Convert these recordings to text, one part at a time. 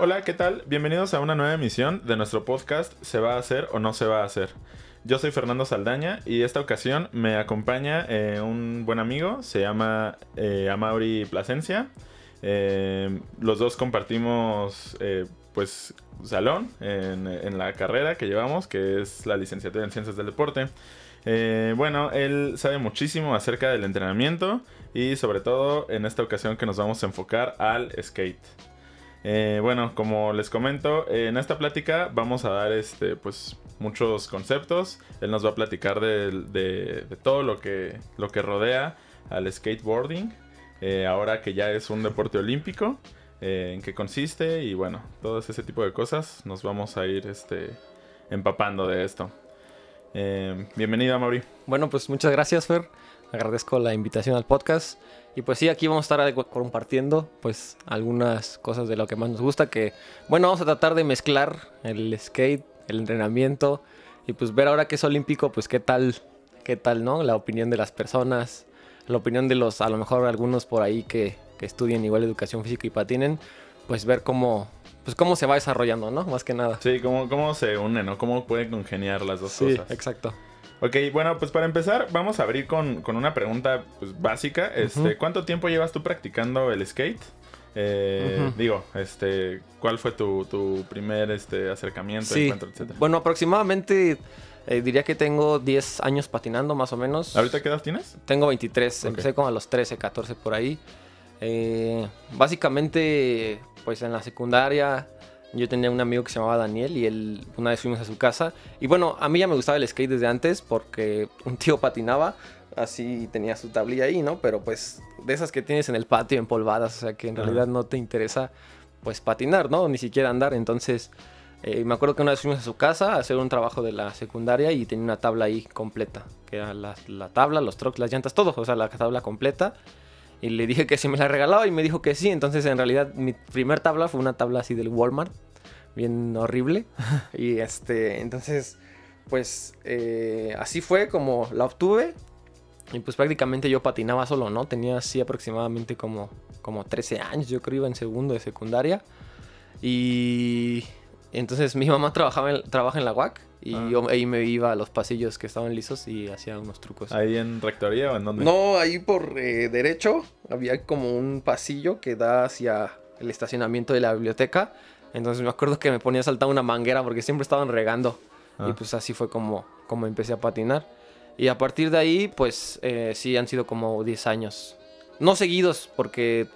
Hola, ¿qué tal? Bienvenidos a una nueva emisión de nuestro podcast ¿Se va a hacer o no se va a hacer? Yo soy Fernando Saldaña y esta ocasión me acompaña eh, un buen amigo, se llama eh, Amauri Plasencia. Eh, los dos compartimos pues salón en, la carrera que llevamos, que es la licenciatura en Ciencias del Deporte. bueno, él sabe muchísimo acerca del entrenamiento y sobre todo en esta ocasión que nos vamos a enfocar al skate. Eh, bueno, como les comento, en esta plática vamos a dar este, pues, muchos conceptos. Él nos va a platicar de, todo lo que, lo que rodea al skateboarding, eh, ahora que ya es un deporte olímpico, eh, en qué consiste y bueno, todo ese tipo de cosas nos vamos a ir este, empapando de esto. bienvenido, Mauri. Bueno, pues muchas gracias, Fer. Agradezco la invitación al podcast. Y pues sí, aquí vamos a estar compartiendo pues algunas cosas de lo que más nos gusta. Que bueno, vamos a tratar de mezclar el skate, el entrenamiento y pues ver ahora que es olímpico, pues qué tal, qué tal, ¿no? La opinión de las personas, la opinión de los, a lo mejor algunos por ahí que, que estudian igual educación física y patinen, pues ver cómo, pues cómo se va desarrollando, ¿no? Más que nada. Sí, cómo, cómo se une, ¿no? Cómo pueden congeniar las dos cosas. Sí, exacto. Ok, bueno, pues para empezar, vamos a abrir con, una pregunta pues, básica. Este, ¿Cuánto tiempo llevas tú practicando el skate? Eh, digo, este, ¿cuál fue tu, primer este, acercamiento, encuentro, etcétera? Bueno, aproximadamente eh, diría que tengo 10 años patinando, más o menos. ¿Ahorita qué edad tienes? Tengo 23, empecé como a los 13, 14 por ahí. Eh, básicamente, pues en la secundaria yo tenía un amigo que se llamaba Daniel y él una vez fuimos a su casa. Y bueno, a mí ya me gustaba el skate desde antes porque un tío patinaba, así tenía su tablilla ahí, ¿no? Pero pues de esas que tienes en el patio empolvadas, o sea que en realidad no te interesa pues patinar, ¿no? Ni siquiera andar. Entonces eh, me acuerdo que una vez fuimos a su casa a hacer un trabajo de la secundaria y tenía una tabla ahí completa, que era la, la tabla, los trucks, las llantas, todo, o sea, la tabla completa. Y le dije que si me la regalaba y me dijo que sí. Entonces, en realidad, mi primer tabla fue una tabla así del Walmart, bien horrible. y este, entonces, pues eh, así fue como la obtuve. Y pues prácticamente yo patinaba solo, ¿no? Tenía así aproximadamente como, como 13 años, yo creo, iba en segundo de secundaria. Y entonces mi mamá trabajaba en, trabaja en la UAC y ah. yo ahí me iba a los pasillos que estaban lisos y hacía unos trucos. ¿Ahí en rectoría o en dónde? No, ahí por eh, derecho había como un pasillo que da hacia el estacionamiento de la biblioteca. Entonces me acuerdo que me ponía a saltar una manguera porque siempre estaban regando. Y ah. pues así fue como, como empecé a patinar. Y a partir de ahí, pues eh, sí han sido como 10 años. No seguidos, porque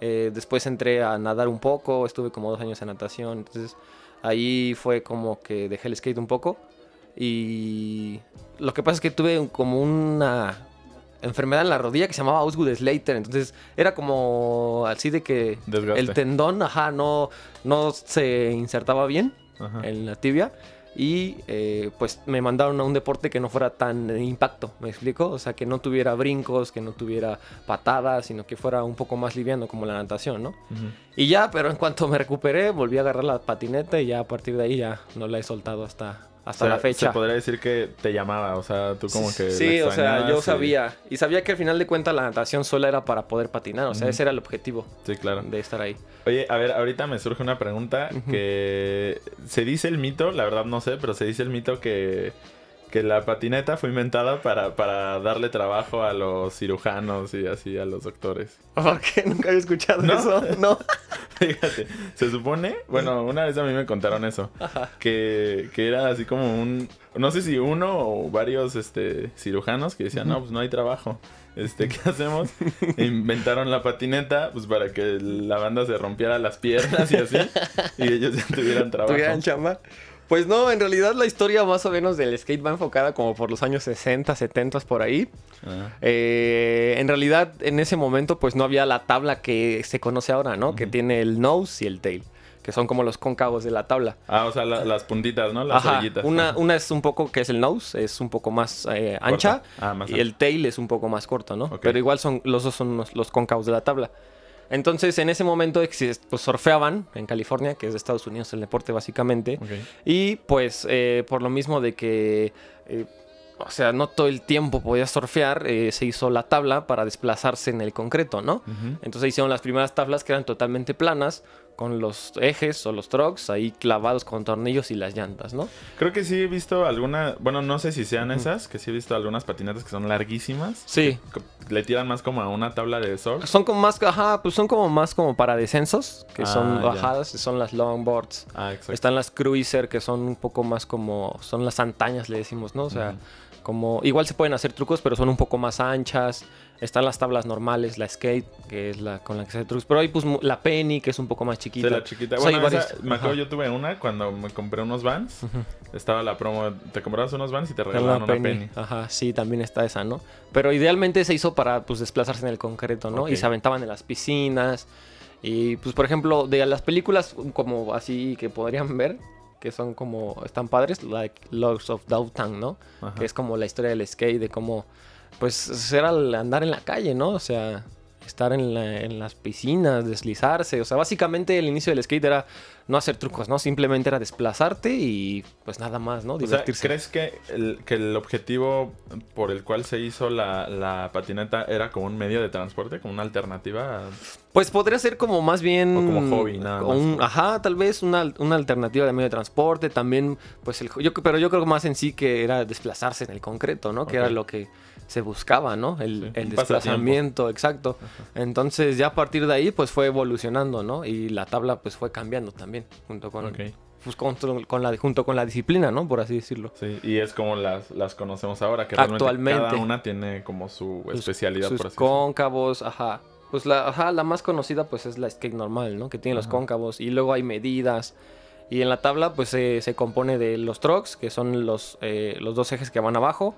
eh, después entré a nadar un poco, estuve como dos años en natación. Entonces Ahí fue como que dejé el skate un poco. Y lo que pasa es que tuve como una enfermedad en la rodilla que se llamaba Osgood Slater. Entonces era como así de que el tendón, ajá, no, no se insertaba bien en la tibia y eh, pues me mandaron a un deporte que no fuera tan impacto, ¿me explico? O sea, que no tuviera brincos, que no tuviera patadas, sino que fuera un poco más liviano como la natación, ¿no? Y ya, pero en cuanto me recuperé, volví a agarrar la patineta y ya a partir de ahí ya no la he soltado hasta, hasta la fecha. Se podría decir que te llamaba, o sea, tú como que. Sí, o sea, yo sabía. Y sabía que al final de cuentas la natación sola era para poder patinar, o sea, ese era el objetivo. Sí, claro. De estar ahí. Oye, a ver, ahorita me surge una pregunta que se dice el mito, la verdad no sé, pero se dice el mito que que la patineta fue inventada para, para darle trabajo a los cirujanos y así a los doctores. ¿Por qué? Nunca había escuchado eso. No. Fíjate, se supone, bueno, una vez a mí me contaron eso, que, que era así como un, no sé si uno o varios este, cirujanos que decían, no, pues no hay trabajo. Este, ¿qué hacemos? Inventaron la patineta, pues para que la banda se rompiera las piernas y así, y ellos ya tuvieran trabajo. ¿Tuvieran chamba? Pues no, en realidad la historia más o menos del skate va enfocada como por los años 60, 70 por ahí. Ah, Eh, en realidad, en ese momento, pues no había la tabla que se conoce ahora, ¿no? Que tiene el nose y el tail, que son como los cóncavos de la tabla. Ah, o sea, la- las puntitas, ¿no? Las Ajá, orillitas. una, una es un poco, que es el nose, es un poco más eh, ancha. Ah, más y el tail es un poco más corto, ¿no? Pero igual son los dos son los, los cóncavos de la tabla. Entonces, en ese momento, pues surfeaban en California, que es de Estados Unidos el deporte básicamente. Y pues eh, por lo mismo de que, eh, o sea, no todo el tiempo podía surfear, eh, se hizo la tabla para desplazarse en el concreto, ¿no? Entonces hicieron las primeras tablas que eran totalmente planas, con los ejes o los trucks ahí clavados con tornillos y las llantas, ¿no? Creo que sí he visto alguna, bueno, no sé si sean esas, que sí he visto algunas patinetas que son larguísimas. Sí. Le tiran más como a una tabla de surf. Son como más, ajá, pues son como más como para descensos, que Ah, son bajadas, que son las longboards. Ah, exacto. Están las cruiser, que son un poco más como, son las antañas, le decimos, ¿no? O sea. Como, igual se pueden hacer trucos, pero son un poco más anchas. Están las tablas normales, la skate, que es la con la que se hace trucos. Pero hay pues la penny, que es un poco más chiquita. Sí, la chiquita. O sea, hay Bueno, esa- me acuerdo, yo tuve una cuando me compré unos vans. Estaba la promo, te comprabas unos vans y te regalaban la una penny. penny. Ajá, sí, también está esa, ¿no? Pero idealmente se hizo para pues desplazarse en el concreto, ¿no? Y se aventaban en las piscinas. Y pues, por ejemplo, de las películas como así que podrían ver, que son como, están padres, like Logs of Downtown, ¿no? Ajá. Que es como la historia del skate, de cómo, pues, era el andar en la calle, ¿no? O sea, estar en, la- en las piscinas, deslizarse. O sea, básicamente el inicio del skate era no hacer trucos, ¿no? Simplemente era desplazarte y pues nada más, ¿no? O sea, Divertirse. ¿crees que el, que el objetivo por el cual se hizo la, la patineta era como un medio de transporte, como una alternativa? a- Pues podría ser como más bien... O como hobby, nada un- más. ajá, tal vez una, una alternativa de medio de transporte. También, pues el... Yo, pero yo creo más en sí que era desplazarse en el concreto, ¿no? Que era lo que se buscaba, ¿no? El, Sí, desplazamiento, exacto. Entonces ya a partir de ahí, pues fue evolucionando, ¿no? Y la tabla, pues fue cambiando también, junto con... Pues, con, con la, junto con la disciplina, ¿no? Por así decirlo. Sí, y es como las, las conocemos ahora, que Actualmente. cada una tiene como su Sus- especialidad, sus por así decirlo. cóncavos, ajá. Pues la, ajá, la más conocida pues es la skate normal, ¿no? Que tiene los cóncavos y luego hay medidas. Y en la tabla pues se- se compone de los trucks, que son los, eh, los dos ejes que van abajo,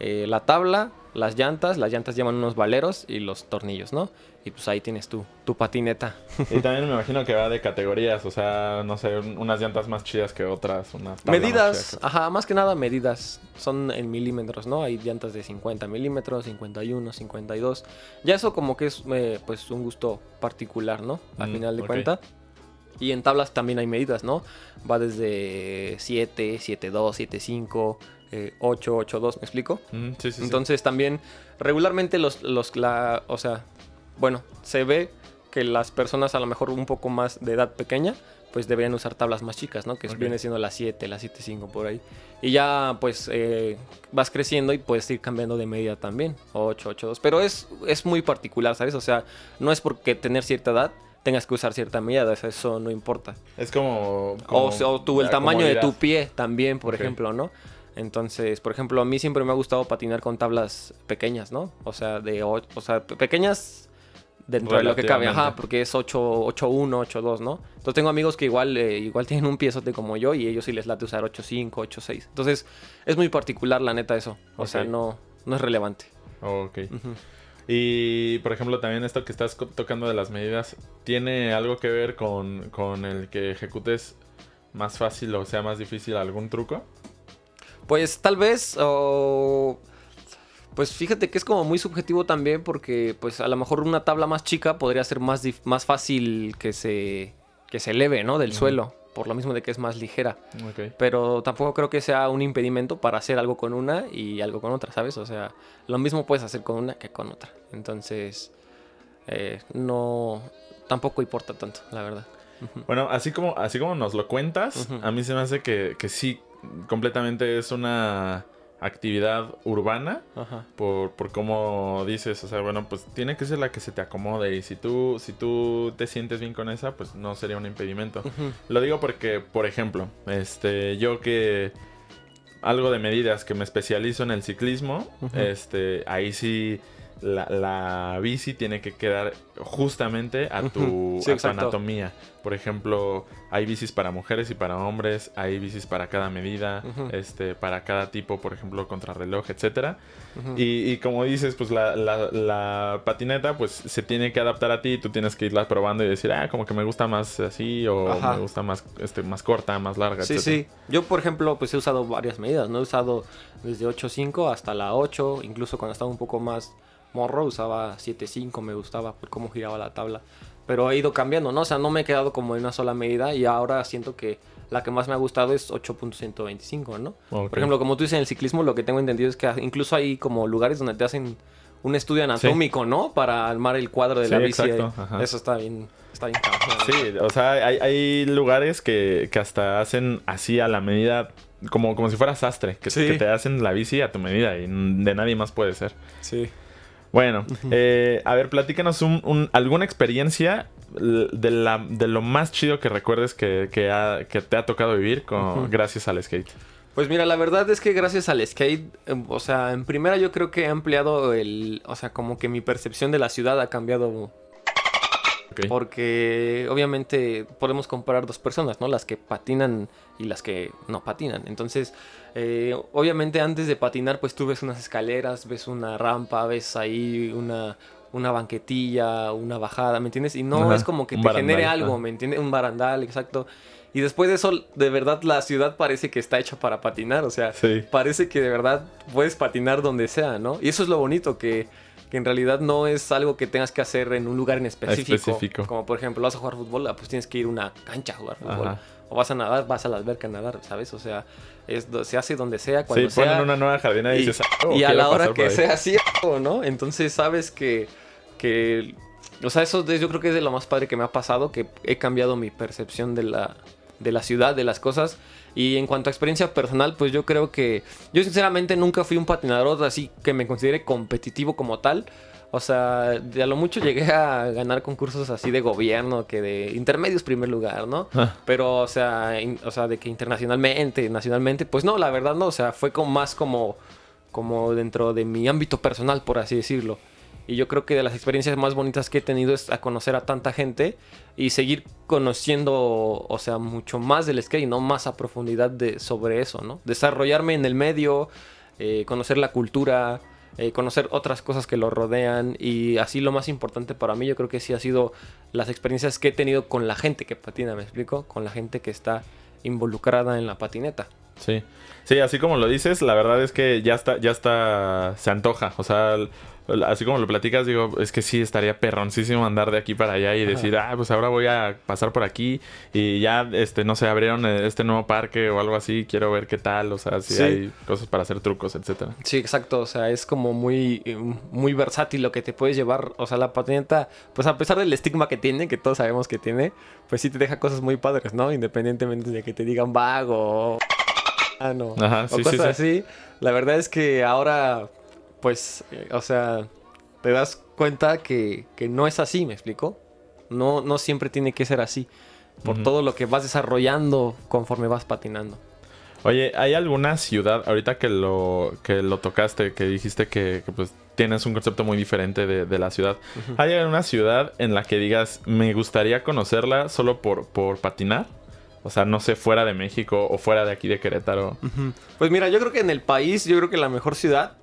eh, la tabla, las llantas, las llantas llevan unos valeros y los tornillos, ¿no? Y pues ahí tienes tu, tu patineta. Y también me imagino que va de categorías, o sea, no sé, un- unas llantas más chidas que otras, unas más medidas, ajá, más que nada medidas. Son en milímetros, ¿no? Hay llantas de 50 milímetros, 51, 52. Ya eso como que es eh, pues un gusto particular, ¿no? Al Mm, final de ok. cuenta. Y en tablas también hay medidas, ¿no? Va desde 7, 7.2, 7.5, eh, 8, 8.2, ¿me explico? Mm, sí, sí, sí. Entonces también regularmente los, los la, o sea, bueno, se ve que las personas a lo mejor un poco más de edad pequeña, pues deberían usar tablas más chicas, ¿no? Que viene siendo las 7, las 7.5 por ahí. Y ya pues eh, vas creciendo y puedes ir cambiando de medida también, 8, 8, 2. Pero es, es muy particular, ¿sabes? O sea, no es porque tener cierta edad tengas que usar cierta medida, eso no importa. Es como... como O, o tu, el la tamaño de tu pie también, por ejemplo, ¿no? Entonces, por ejemplo, a mí siempre me ha gustado patinar con tablas pequeñas, ¿no? O sea, de o, o sea, pe- pequeñas dentro de lo que cabe, ajá, porque es 8, 8.1, 8.2, ¿no? Entonces tengo amigos que igual, eh, igual tienen un piezote como yo y ellos sí les late usar 8.5, 8.6. Entonces, es muy particular la neta eso. O sea, no, no es relevante. Ok. Y, por ejemplo, también esto que estás tocando de las medidas, ¿tiene algo que ver con, con el que ejecutes más fácil o sea más difícil algún truco? Pues tal vez, o... Pues fíjate que es como muy subjetivo también porque pues a lo mejor una tabla más chica podría ser más, dif- más fácil que se, que se eleve, ¿no? Del suelo, por lo mismo de que es más ligera. Pero tampoco creo que sea un impedimento para hacer algo con una y algo con otra, ¿sabes? O sea, lo mismo puedes hacer con una que con otra. Entonces, eh, no... Tampoco importa tanto, la verdad. Bueno, así como, así como nos lo cuentas, a mí se me hace que, que sí, completamente es una actividad urbana. Ajá. Por, por cómo dices, o sea, bueno, pues tiene que ser la que se te acomode. Y si tú, si tú te sientes bien con esa, pues no sería un impedimento. Lo digo porque, por ejemplo, este, yo que algo de medidas que me especializo en el ciclismo, este, ahí sí la, la bici tiene que quedar justamente a tu, sí, a tu anatomía. Por ejemplo, hay bicis para mujeres y para hombres, hay bicis para cada medida, este, para cada tipo, por ejemplo, contrarreloj, etcétera. Y, y como dices, pues la, la- la patineta pues se tiene que adaptar a ti, tú tienes que irla probando y decir, ah, como que me gusta más así o Ajá. me gusta más, este, más corta, más larga, Sí, etcétera. sí. Yo, por ejemplo, pues he usado varias medidas, ¿no? He usado desde 8.5 hasta la 8, incluso cuando estaba un poco más morro usaba 7.5, me gustaba por cómo giraba la tabla. Pero he ido cambiando, ¿no? O sea, no me he quedado como en una sola medida y ahora siento que la que más me ha gustado es 8.125, ¿no? Ok. Por ejemplo, como tú dices en el ciclismo, lo que tengo entendido es que incluso hay como lugares donde te hacen un estudio anatómico, ¿no? Para armar el cuadro de Sí, la bici. exacto, ajá. Eso está bien, está bien. Sí, o sea, hay, hay lugares que, que hasta hacen así a la medida, como, como si fuera sastre, que, Sí. que te hacen la bici a tu medida y de nadie más puede ser. Sí. Bueno, eh, a ver, platícanos un, un- alguna experiencia de, la, de lo más chido que recuerdes que, que, ha- que te ha tocado vivir con, gracias al skate. Pues mira, la verdad es que gracias al skate, em, o sea, en primera yo creo que he ampliado el, o sea, como que mi percepción de la ciudad ha cambiado Porque obviamente podemos comparar dos personas, ¿no? Las que patinan y las que no patinan. Entonces, eh, obviamente antes de patinar, pues tú ves unas escaleras, ves una rampa, ves ahí una, una banquetilla, una bajada, ¿me entiendes? Y no Ajá, es como que te genere algo. ¿me entiendes? Un barandal, exacto. Y después de eso, de verdad, la ciudad parece que está hecha para patinar, o sea, Sí. parece que de verdad puedes patinar donde sea, ¿no? Y eso es lo bonito, que, que en realidad no es algo que tengas que hacer en un lugar en específico. Específico. Como por ejemplo, vas a jugar fútbol, ah, pues tienes que ir a una cancha a jugar fútbol. Ajá. O vas a nadar, vas a la alberca a nadar, ¿sabes? O sea, es, se hace donde sea, Sí, cuando ponen sea. una nueva jardina y, y, dices, "Ah, oh, y a la hora que ahí". sea así, ¿no? Entonces sabes que, que o sea, eso es- yo creo que es de lo más padre que me ha pasado, que he cambiado mi percepción de la, de la ciudad, de las cosas. Y en cuanto a experiencia personal, pues yo creo que yo sinceramente nunca fui un patinador así que me considere competitivo como tal. O sea, de a lo mucho llegué a ganar concursos así de gobierno, que de intermedios primer lugar, ¿no? Ah. Pero, o sea, in- o sea, de que internacionalmente, nacionalmente, pues no, la verdad no, o sea, fue como más como, como dentro de mi ámbito personal, por así decirlo. Y yo creo que de las experiencias más bonitas que he tenido es a conocer a tanta gente y seguir conociendo, o sea, mucho más del skate, no más a profundidad de, sobre eso, ¿no? Desarrollarme en el medio, eh, conocer la cultura, eh, conocer otras cosas que lo rodean y así lo más importante para mí yo creo que sí ha sido las experiencias que he tenido con la gente que patina, ¿me explico? Con la gente que está involucrada en la patineta. Sí. Sí, así como lo dices, la verdad es que ya está, ya está, se antoja. O sea, así como lo platicas, digo, es que sí estaría perroncísimo andar de aquí para allá y decir, ah, pues ahora voy a pasar por aquí y ya, este, no sé, abrieron eh, este nuevo parque o algo así, quiero ver qué tal, o sea, si Sí. hay cosas para hacer trucos, etcétera. Sí, exacto, o sea, es como muy, eh, muy versátil lo que te puedes llevar, o sea, la patineta, pues a pesar del estigma que tiene, que todos sabemos que tiene, pues sí te deja cosas muy padres, ¿no? Independientemente de que te digan vago, no, Ajá, o sí, cosas sí. así. La verdad es que ahora, pues, eh, o sea, te das cuenta que, que no es así, ¿me explico? No, no siempre tiene que ser así, por todo lo que vas desarrollando conforme vas patinando. Oye, ¿hay alguna ciudad, ahorita que lo, que lo tocaste, que dijiste que, que, pues tienes un concepto muy diferente de, de la ciudad? ¿Hay alguna ciudad en la que digas, me gustaría conocerla solo por, por patinar? O sea, no sé, fuera de México o fuera de aquí de Querétaro. Pues mira, yo creo que en el país, yo creo que la mejor ciudad,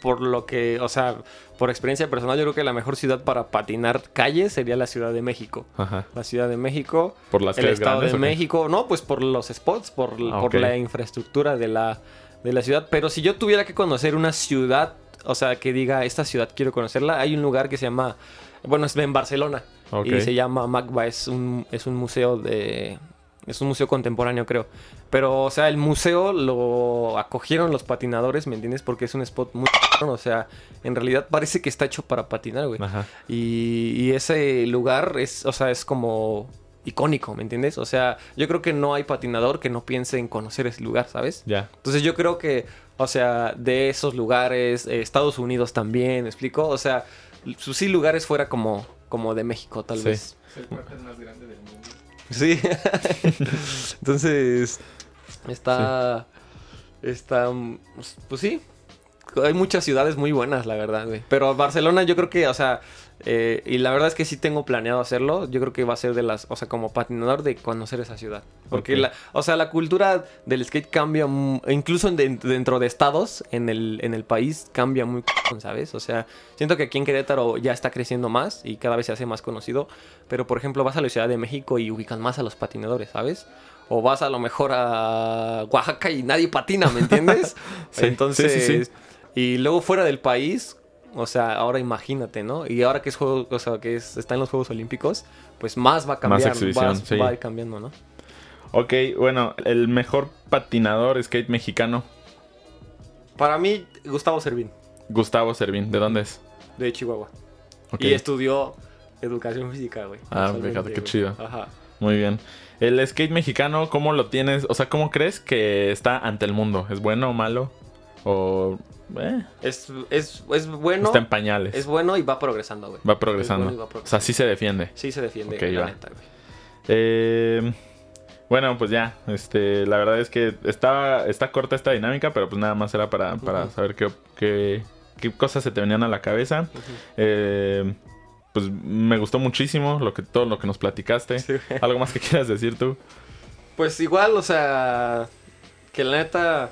por lo que, o sea, por experiencia personal, yo creo que la mejor ciudad para patinar calles sería la Ciudad de México. Ajá. La Ciudad de México, ¿Por las el Estado grandes de? México, no, pues por los spots, por, Ah, por la infraestructura de la, de la ciudad. Pero si yo tuviera que conocer una ciudad, o sea, que diga, esta ciudad quiero conocerla, hay un lugar que se llama, bueno, es en Barcelona. Y se llama Magba, es un, es un museo de... Es un museo contemporáneo, creo. Pero, o sea, el museo lo acogieron los patinadores, ¿me entiendes? Porque es un spot muy... O sea, en realidad parece que está hecho para patinar, güey. Ajá. Y, y ese lugar es, o sea, es como icónico, ¿me entiendes? O sea, yo creo que no hay patinador que no piense en conocer ese lugar, ¿sabes? Ya. Entonces yo creo que, o sea, de esos lugares, eh, Estados Unidos también, ¿me explico? O sea, sus sí lugares fuera como, como de México, tal Sí. vez. Es el parque más grande del mundo. Sí. Entonces, está, está, mm, pues sí, hay muchas ciudades muy buenas, la verdad, güey. Pero Barcelona yo creo que, o sea, eh, y la verdad es que sí tengo planeado hacerlo. Yo creo que va a ser de las, o sea, como patinador de conocer esa ciudad. Porque, la, o sea, la cultura del skate cambia, incluso en de- dentro de estados en el, en el país, cambia muy, ¿sabes? O sea, siento que aquí en Querétaro ya está creciendo más y cada vez se hace más conocido. Pero, por ejemplo, vas a la Ciudad de México y ubican más a los patinadores, ¿sabes? O vas a lo mejor a Oaxaca y nadie patina, ¿me entiendes? Sí, Entonces, sí, sí, sí. Y luego fuera del país, o sea, ahora imagínate, ¿no? Y ahora que es juego, o sea, que es, está en los Juegos Olímpicos, pues más va a cambiar, exhibición, más sí. va a ir cambiando, ¿no? Ok, bueno, el mejor patinador skate mexicano, Para mí, Gustavo Servín, Gustavo Servín. ¿De dónde es? de Chihuahua. Ok, Y estudió educación física, güey. Ah, fíjate, qué güey. chido. Ajá. Muy bien. El skate mexicano, ¿cómo lo tienes? O sea, ¿cómo crees que está ante el mundo? ¿Es bueno o malo? ¿O eh, Es, es, es bueno, está en pañales? es bueno y va progresando, güey. Va progresando. Es bueno O sea, sí se defiende. Sí se defiende, Ok, la neta, güey. Eh, bueno, pues ya. Este, la verdad es que está, está corta esta dinámica, pero pues nada más era para, para saber qué, qué, qué cosas se te venían a la cabeza. Eh, pues me gustó muchísimo lo que, todo lo que nos platicaste. Sí. ¿Algo más que quieras decir tú? Pues igual, o sea, que la neta,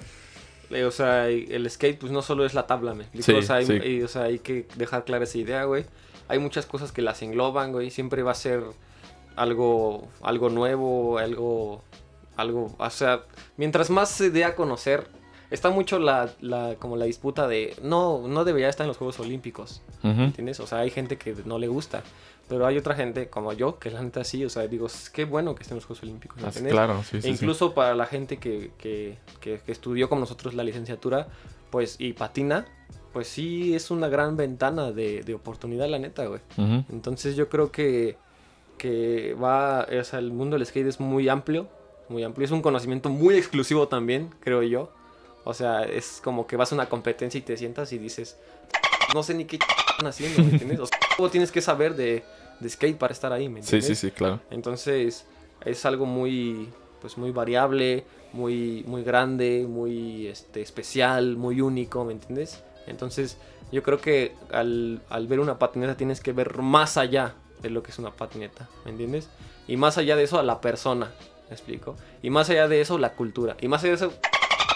o sea, el skate pues no solo es la tabla, me explico? Sí, o, sea, hay, sí. y, o sea, hay que dejar clara esa idea, güey. Hay muchas cosas que las engloban, güey. Siempre va a ser algo, algo nuevo, algo, algo, o sea, mientras más se dé a conocer, está mucho la, la, como la disputa de, no, no debería estar en los Juegos Olímpicos. Ujú. ¿Entiendes? O sea, hay gente que no le gusta. Pero hay otra gente como yo, que la neta sí, o sea, digo, qué bueno que estén los Juegos Olímpicos. ¿me entiendes? claro, sí, E sí, sí. incluso para la gente que, que, que- que estudió con nosotros la licenciatura, pues, y patina, pues sí es una gran ventana de, de oportunidad, la neta, güey. Entonces yo creo que, que va, o sea, el mundo del skate es muy amplio, muy amplio. Es un conocimiento muy exclusivo también, creo yo. O sea, es como que vas a una competencia y te sientas y dices, no sé ni qué están haciendo, ¿me entiendes? O sea, todo tienes que saber de, de skate para estar ahí, ¿me Sí, entiendes? sí, sí, claro. Entonces, es algo muy, pues muy variable, muy, muy grande, muy este, especial, muy único, ¿me entiendes? Entonces, yo creo que al, al ver una patineta tienes que ver más allá de lo que es una patineta, ¿me entiendes? Y más allá de eso, a la persona, ¿me explico? Y más allá de eso, la cultura. Y más allá de eso,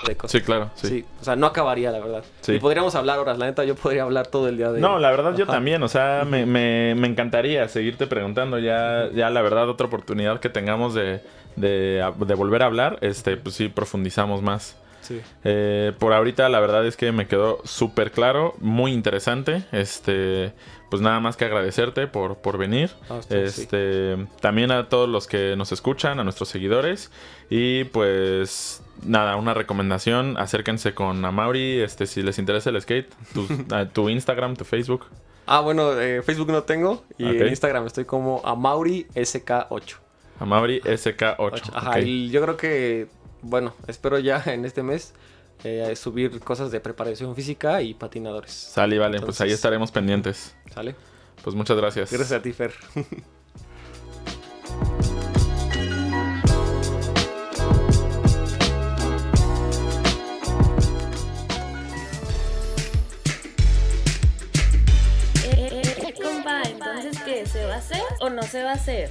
de cosas. Sí, claro, sí. Sí. o sea, no acabaría, la verdad. Sí. Y podríamos hablar horas, la neta, yo podría hablar todo el día de... No, la verdad yo Ajá. también, o sea, me, me, me encantaría seguirte preguntando ya, ya la verdad otra oportunidad que tengamos de, de, de volver a hablar, este, pues sí, profundizamos más. Sí. Eh, por ahorita la verdad es que me quedó súper claro, muy interesante, este, pues nada más que agradecerte por, por venir. A usted, sí. Este, también a todos los que nos escuchan, a nuestros seguidores. Y pues nada, una recomendación, acérquense con Amauri, este, si les interesa el skate, tu, Instagram, tu Facebook. Ah, bueno, eh, Facebook no tengo y en Instagram estoy como Amauri SK8. Amauri SK8. Ajá, y yo creo que, bueno, espero ya en este mes eh, subir cosas de preparación física y patinadores. Sale, vale, pues ahí estaremos pendientes. ¿Sale? Pues muchas gracias. Gracias a ti, Fer. Eh, eh, compa, entonces, ¿qué? ¿Se va a hacer o no se va a hacer?